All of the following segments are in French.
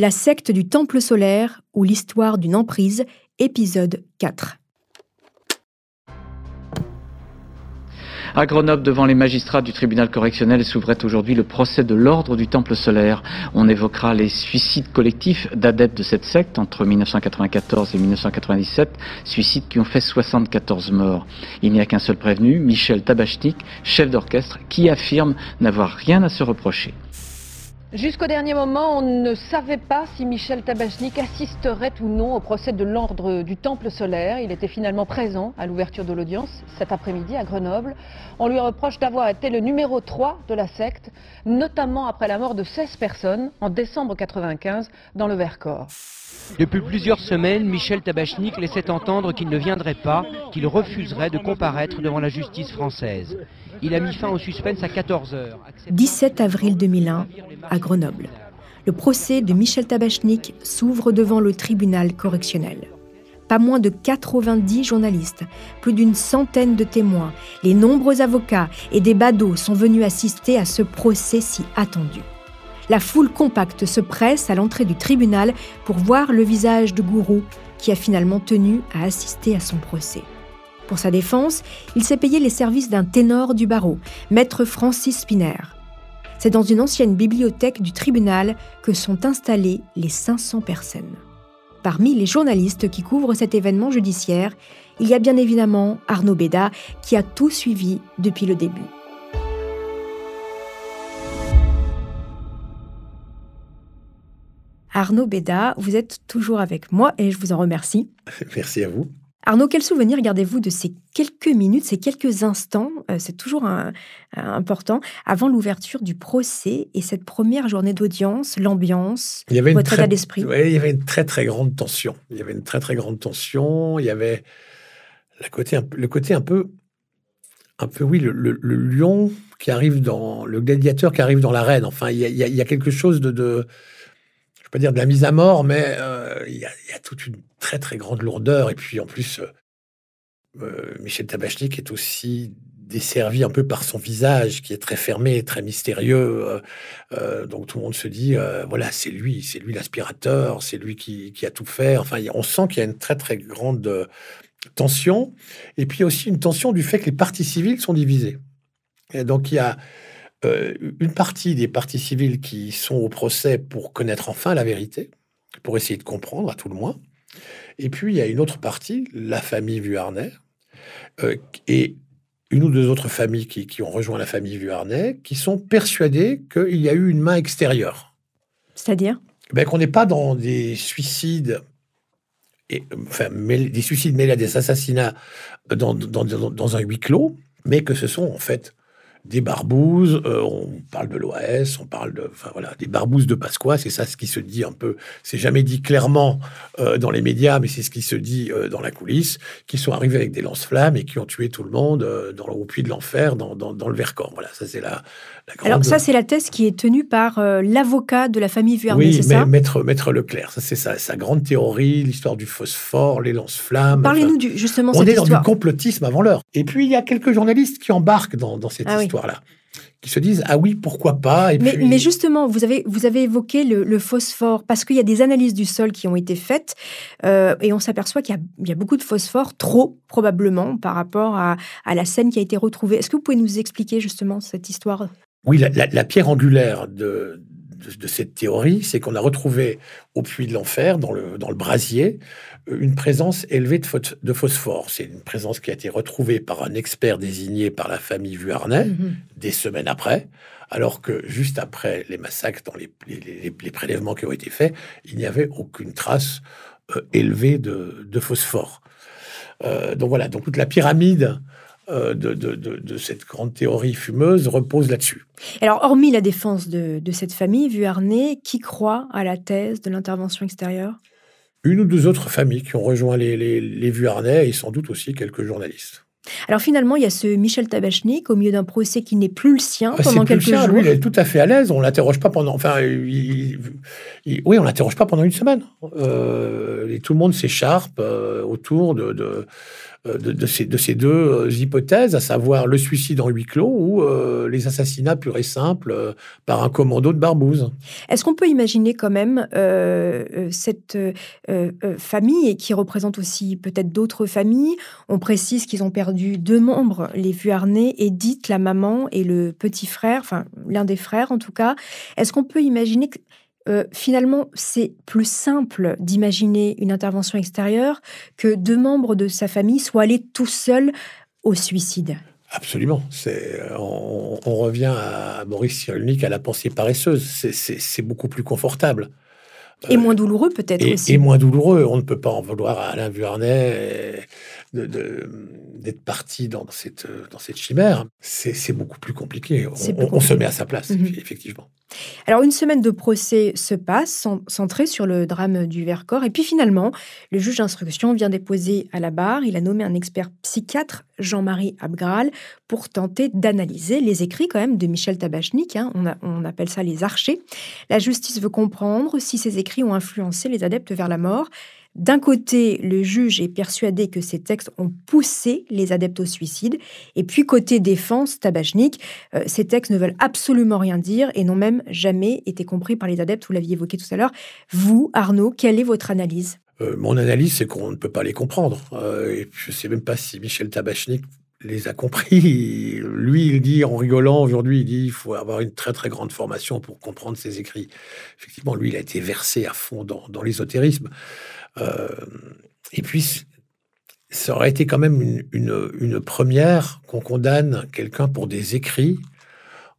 La secte du Temple solaire ou l'histoire d'une emprise, épisode 4. À Grenoble, devant les magistrats du tribunal correctionnel, s'ouvrait aujourd'hui le procès de l'ordre du Temple solaire. On évoquera les suicides collectifs d'adeptes de cette secte entre 1994 et 1997, suicides qui ont fait 74 morts. Il n'y a qu'un seul prévenu, Michel Tabachnik, chef d'orchestre, qui affirme n'avoir rien à se reprocher. Jusqu'au dernier moment, on ne savait pas si Michel Tabachnik assisterait ou non au procès de l'ordre du Temple solaire. Il était finalement présent à l'ouverture de l'audience cet après-midi à Grenoble. On lui reproche d'avoir été le numéro 3 de la secte, notamment après la mort de 16 personnes en décembre 1995 dans le Vercors. Depuis plusieurs semaines, Michel Tabachnik laissait entendre qu'il ne viendrait pas, qu'il refuserait de comparaître devant la justice française. Il a mis fin au suspense à 14h. 17 avril 2001, à Grenoble. Le procès de Michel Tabachnik s'ouvre devant le tribunal correctionnel. Pas moins de 90 journalistes, plus d'une centaine de témoins, les nombreux avocats et des badauds sont venus assister à ce procès si attendu. La foule compacte se presse à l'entrée du tribunal pour voir le visage de Gourou, qui a finalement tenu à assister à son procès. Pour sa défense, il s'est payé les services d'un ténor du barreau, maître Francis Spiner. C'est dans une ancienne bibliothèque du tribunal que sont installées les 500 personnes. Parmi les journalistes qui couvrent cet événement judiciaire, il y a bien évidemment Arnaud Béda qui a tout suivi depuis le début. Arnaud Béda, vous êtes toujours avec moi et je vous en remercie. Merci à vous. Arnaud, quel souvenir gardez-vous de ces quelques minutes, ces quelques instants, euh, c'est toujours important, avant l'ouverture du procès et cette première journée d'audience, l'ambiance, votre état d'esprit? Oui, il y avait une très très grande tension. Il y avait une très très grande tension. Il y avait la côté, le côté un peu, un peu oui, le, lion qui arrive dans, le gladiateur qui arrive dans l'arène. Enfin, il y, a, quelque chose de, de pas dire de la mise à mort, mais euh, il y, a toute une très très grande lourdeur. Et puis en plus, euh, euh, Michel Tabachnik est aussi desservi un peu par son visage qui est très fermé, très mystérieux. donc tout le monde se dit, voilà, c'est lui, c'est lui l'aspirateur, c'est lui qui, qui, a tout fait. Enfin, on sent qu'il y a une très très grande tension. Et puis aussi une tension du fait que les partis civils sont divisés. Et donc il y a euh, une partie des parties civiles qui sont au procès pour connaître enfin la vérité, pour essayer de comprendre à tout le moins. Et puis il y a une autre partie, la famille Vuarnet, euh, et une ou deux autres familles qui, ont rejoint la famille Vuarnet, qui sont persuadées qu'il y a eu une main extérieure. C'est-à-dire? Ben, Qu'on n'est pas dans des suicides et, enfin, des suicides mêlés à des assassinats dans, dans, dans, un huis clos, mais que ce sont en fait des barbouzes, euh, on parle de l'OAS, on parle de, enfin voilà, des barbouzes de Pasqua, c'est ça ce qui se dit un peu, c'est jamais dit clairement euh, dans les médias, mais c'est ce qui se dit euh, dans la coulisse, qui sont arrivés avec des lance-flammes et qui ont tué tout le monde dans, au puits de l'enfer, dans, dans, le Vercors. Voilà, ça c'est la, grande... Alors ça c'est la thèse qui est tenue par l'avocat de la famille Vuarnet, oui, c'est ça? Maître, maître Leclerc, ça c'est sa, sa grande théorie, l'histoire du phosphore, les lance-flammes. Parlez-nous justement On est dans du complotisme avant l'heure. Et puis il y a quelques journalistes qui embarquent dans, dans cette ah histoire-là qui se disent ah oui pourquoi pas et mais, mais, justement vous avez vous avez évoqué le, phosphore parce qu'il y a des analyses du sol qui ont été faites euh, et on s'aperçoit qu'il y, y, a beaucoup de phosphore trop probablement par rapport à, à la scène qui a été retrouvée. Est-ce que vous pouvez nous expliquer justement cette histoire? Oui la, la pierre angulaire de, de, cette théorie, c'est qu'on a retrouvé au puits de l'enfer, dans le, dans le brasier, euh, une présence élevée de, de phosphore. C'est une présence qui a été retrouvée par un expert désigné par la famille Vuarnet mhm. des semaines après, alors que juste après les massacres, dans les, les, prélèvements qui ont été faits, il n'y avait aucune trace euh, élevée de, de phosphore. Euh, donc voilà, donc toute la pyramide euh, de, cette grande théorie fumeuse repose là-dessus. Alors, hormis la défense de, cette famille, Vuarnet, qui croit à la thèse de l'intervention extérieure? Une ou deux autres familles qui ont rejoint les, les, Vuarnet et sans doute aussi quelques journalistes. Alors finalement, il y a ce Michel Tabachnik au milieu d'un procès qui n'est plus le sien ah, pendant quelques jours. Lui, il est tout à fait à l'aise. On l'interroge pas pendant. Enfin, oui, on l'interroge pas pendant une semaine. Euh, et tout le monde s'écharpe euh, autour de, de, ces, de, ces, deux euh, hypothèses, à savoir le suicide en huis clos ou euh, les assassinats purs et simples par un commando de barbouze. Est-ce qu'on peut imaginer quand même cette famille qui représente aussi peut-être d'autres familles On précise qu'ils ont perdu deux membres, les Vuarnet, Edith, la maman et le petit frère, enfin l'un des frères en tout cas. Est-ce qu'on peut imaginer que euh, finalement, c'est plus simple d'imaginer une intervention extérieure que deux membres de sa famille soient allés tout seuls au suicide. Absolument. on, revient à Maurice Cyrulnik, à la pensée paresseuse. C'est beaucoup plus confortable. Et moins douloureux peut-être aussi. Et moins douloureux. On ne peut pas en vouloir à Alain Vuarnet d'être parti dans cette, dans cette chimère. C'est beaucoup plus compliqué. On, se met à sa place, mhm. effectivement. Alors une semaine de procès se passe, centrée sur le drame du Vercors, et puis finalement, le juge d'instruction vient déposer à la barre, il a nommé un expert psychiatre, Jean-Marie Abgral, pour tenter d'analyser les écrits quand même de Michel Tabachnik, hein. on, on appelle ça les archers. La justice veut comprendre si ces écrits ont influencé les adeptes vers la mort, d'un côté, le juge est persuadé que ces textes ont poussé les adeptes au suicide, et puis côté défense, Tabachnik, euh, ces textes ne veulent absolument rien dire et n'ont même jamais été compris par les adeptes, vous l'aviez évoqué tout à l'heure. Vous, Arnaud, quelle est votre analyse? Euh, Mon analyse, c'est qu'on ne peut pas les comprendre. Euh, je ne sais même pas si Michel Tabachnik les a compris. Lui, il dit en rigolant aujourd'hui, il dit il faut avoir une très très grande formation pour comprendre ses écrits. Effectivement, lui, il a été versé à fond dans l'ésotérisme. Euh, et puis, ça aurait été quand même une, première qu'on condamne quelqu'un pour des écrits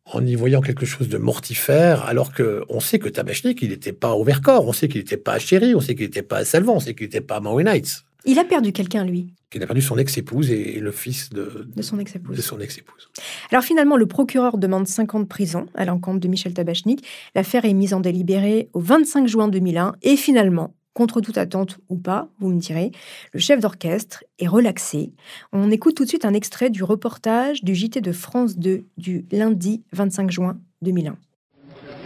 en y voyant quelque chose de mortifère, alors qu'on sait que Tabachnik, il n'était pas au Vercors, on sait qu'il n'était pas à Chéry, on sait qu'il n'était pas à Salvan, on sait qu'il n'était pas à Maui Heights. Il a perdu quelqu'un, lui. Il a perdu son ex-épouse et le fils de, de son ex-épouse. De son ex-épouse. Alors finalement, le procureur demande 5 ans de prison à l'encontre de Michel Tabachnik. L'affaire est mise en délibéré au 25 juin 2001 et finalement, contre toute attente ou pas, vous me direz, le chef d'orchestre est relaxé. On écoute tout de suite un extrait du reportage du JT de France 2 du lundi 25 juin 2001.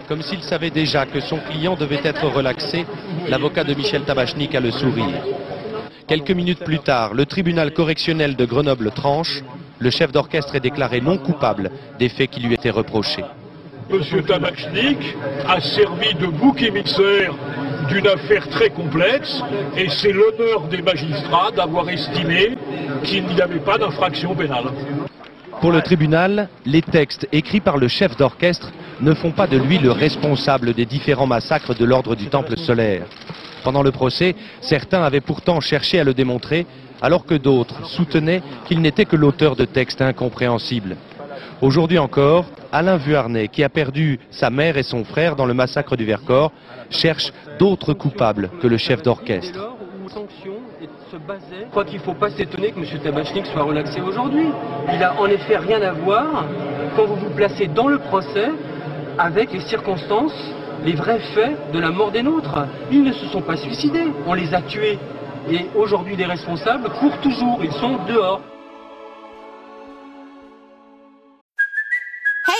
Comme s'il savait déjà que son client devait être relaxé, l'avocat de Michel Tabachnik a le sourire. Quelques minutes plus tard, le tribunal correctionnel de Grenoble tranche. Le chef d'orchestre est déclaré non coupable des faits qui lui étaient reprochés. Monsieur Tabachnik a servi de bouc émissaire d'une affaire très complexe et c'est l'honneur des magistrats d'avoir estimé qu'il n'y avait pas d'infraction pénale. Pour le tribunal, les textes écrits par le chef d'orchestre ne font pas de lui le responsable des différents massacres de l'ordre du Temple solaire. Pendant le procès, certains avaient pourtant cherché à le démontrer, alors que d'autres soutenaient qu'il n'était que l'auteur de textes incompréhensibles. Aujourd'hui encore, Alain Vuarnet, qui a perdu sa mère et son frère dans le massacre du Vercors, cherche d'autres coupables que le chef d'orchestre. Je crois qu'il ne faut pas s'étonner que M. Tabachnik soit relaxé aujourd'hui. Il n'a en effet rien à voir quand vous vous placez dans le procès avec les circonstances, les vrais faits de la mort des nôtres. Ils ne se sont pas suicidés, on les a tués. Et aujourd'hui, les responsables courent toujours, ils sont dehors.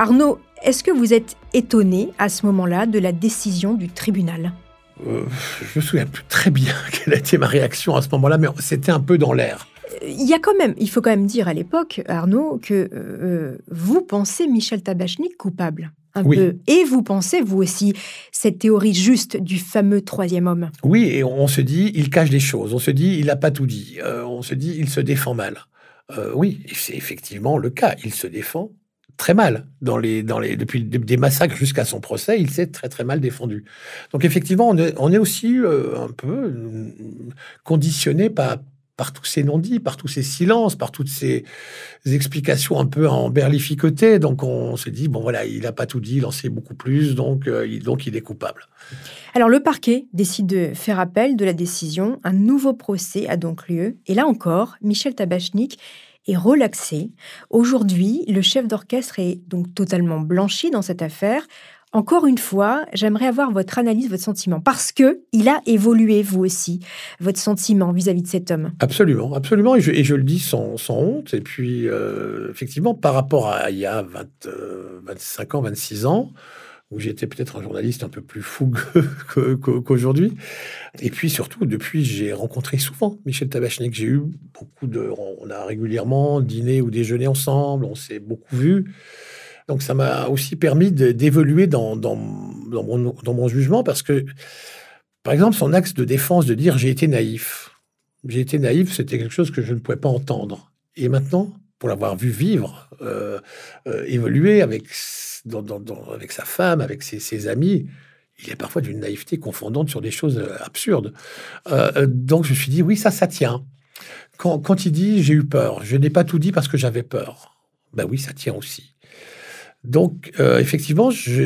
Arnaud, est-ce que vous êtes étonné à ce moment-là de la décision du tribunal? Euh, Je me souviens plus très bien quelle a été ma réaction à ce moment-là, mais c'était un peu dans l'air. Il y a quand même, il faut quand même dire à l'époque, Arnaud, que euh, vous pensez Michel Tabachnik coupable. Un peu. Et vous pensez, vous aussi, cette théorie juste du fameux troisième homme? Oui, et on se dit, il cache des choses. On se dit, il n'a pas tout dit. Euh, on se dit, il se défend mal. oui, c'est effectivement le cas. Il se défend très mal. Dans les, dans les, depuis des massacres jusqu'à son procès, il s'est très très mal défendu. Donc effectivement, on est, aussi euh, un peu euh, conditionné par, par tous ces non-dits, par tous ces silences, par toutes ces explications un peu en berlificotées. Donc on s'est dit, bon voilà, il n'a pas tout dit, il en sait beaucoup plus, donc, euh, il, donc il est coupable. Alors le parquet décide de faire appel de la décision. Un nouveau procès a donc lieu. Et là encore, Michel Tabachnik relaxé. Aujourd'hui, le chef d'orchestre est donc totalement blanchi dans cette affaire. Encore une fois, j'aimerais avoir votre analyse, votre sentiment, parce que il a évolué, vous aussi, votre sentiment vis-à-vis de cet homme. Absolument, absolument, et je, le dis sans, honte. Et puis, euh, effectivement, par rapport à il y a 25 euh, ans, 26 ans, où j'étais peut-être un journaliste un peu plus fougueux qu'aujourd'hui. Et puis surtout, depuis, j'ai rencontré souvent Michel Tabachnik. J'ai eu beaucoup de... On a régulièrement dîné ou déjeuné ensemble, on s'est beaucoup vus. Donc ça m'a aussi permis d'évoluer dans, dans, mon, jugement parce que, par exemple, son axe de défense de dire j'ai été naïf. J'ai été naïf, c'était quelque chose que je ne pouvais pas entendre. Et maintenant, pour l'avoir vu vivre, euh, euh, évoluer avec, sa femme, avec ses, amis, il est parfois d'une naïveté confondante sur des choses euh, absurdes. donc je me suis dit, oui, ça, ça tient. Quand, il dit j'ai eu peur, je n'ai pas tout dit parce que j'avais peur. Ben oui, ça tient aussi. Donc, effectivement, je,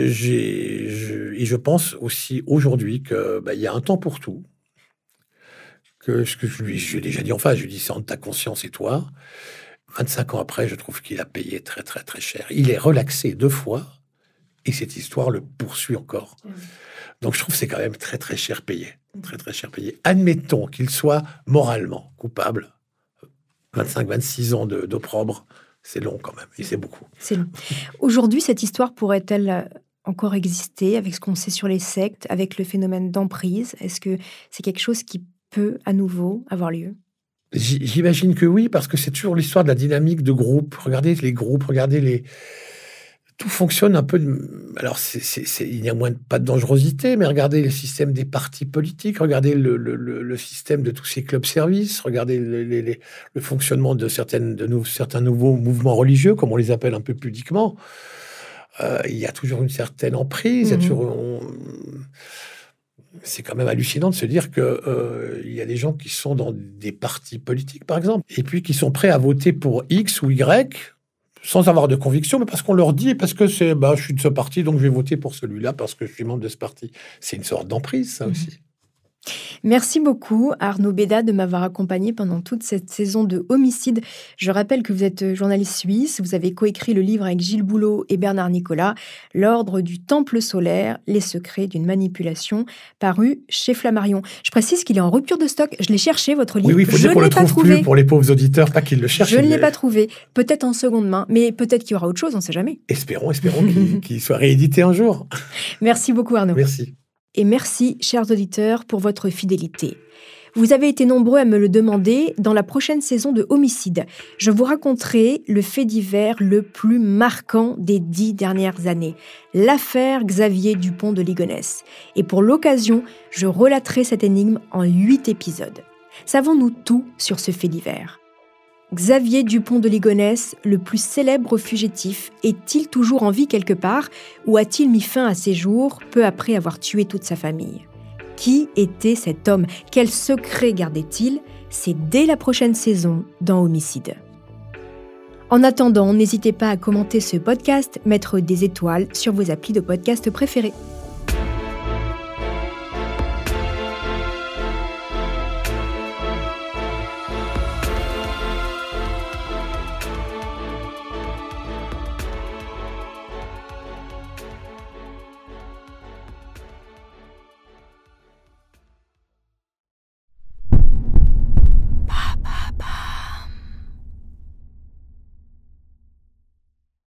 et je pense aussi aujourd'hui qu'il bah, y a un temps pour tout. Que ce que je lui ai déjà dit en face, je lui dit c'est entre ta conscience et toi. 25 ans après, je trouve qu'il a payé très, très, très cher. Il est relaxé deux fois et cette histoire le poursuit encore. Mmh. Donc, je trouve que c'est quand même très, très cher payé. Très, très cher payé. Admettons qu'il soit moralement coupable. 25, 26 ans d'opprobre c'est long quand même, et c'est beaucoup. C'est long. Aujourd'hui, cette histoire pourrait-elle euh, encore exister avec ce qu'on sait sur les sectes, avec le phénomène d'emprise? Est-ce que c'est quelque chose qui peut à nouveau avoir lieu? J'imagine que oui, parce que c'est toujours l'histoire de la dynamique de groupe. Regardez les groupes, regardez les, tout fonctionne un peu. Alors, il n'y a moins pas de dangerosité, mais regardez le système des partis politiques, regardez le, système de tous ces clubs-services, regardez le fonctionnement de, certaines, de certains nouveaux mouvements religieux, comme on les appelle un peu pudiquement. Euh, il y a toujours une certaine emprise. Mmh c'est quand même hallucinant de se dire qu'il euh, y a des gens qui sont dans des partis politiques, par exemple, et puis qui sont prêts à voter pour X ou Y sans avoir de conviction, mais parce qu'on leur dit, parce que c'est, bah, je suis de ce parti, donc je vais voter pour celui-là parce que je suis membre de ce parti. C'est une sorte d'emprise, ça mmh. aussi. Merci beaucoup Arnaud Béda de m'avoir accompagné pendant toute cette saison de Homicide. Je rappelle que vous êtes journaliste suisse, vous avez coécrit le livre avec Gilles Boulot et Bernard Nicolas, L'ordre du temple solaire, les secrets d'une manipulation, paru chez Flammarion. Je précise qu'il est en rupture de stock, je l'ai cherché votre livre. Oui, oui, il faut dire qu'on le trouve plus pour les pauvres auditeurs, pas qu'ils le cherchent. Je ne l'ai pas trouvé, peut-être en seconde main, mais peut-être qu'il y aura autre chose, on ne sait jamais. Espérons, espérons qu'il soit réédité un jour. Merci beaucoup Arnaud. Merci et merci, chers auditeurs, pour votre fidélité. Vous avez été nombreux à me le demander dans la prochaine saison de Homicide. Je vous raconterai le fait divers le plus marquant des dix dernières années, l'affaire Xavier Dupont de Ligonnès. Et pour l'occasion, je relaterai cette énigme en huit épisodes. Savons-nous tout sur ce fait divers? Xavier Dupont de Ligonnès, le plus célèbre fugitif, est-il toujours en vie quelque part ou a-t-il mis fin à ses jours peu après avoir tué toute sa famille? Qui était cet homme? Quel secret gardait-il? C'est dès la prochaine saison dans Homicide. En attendant, n'hésitez pas à commenter ce podcast, mettre des étoiles sur vos applis de podcast préférés.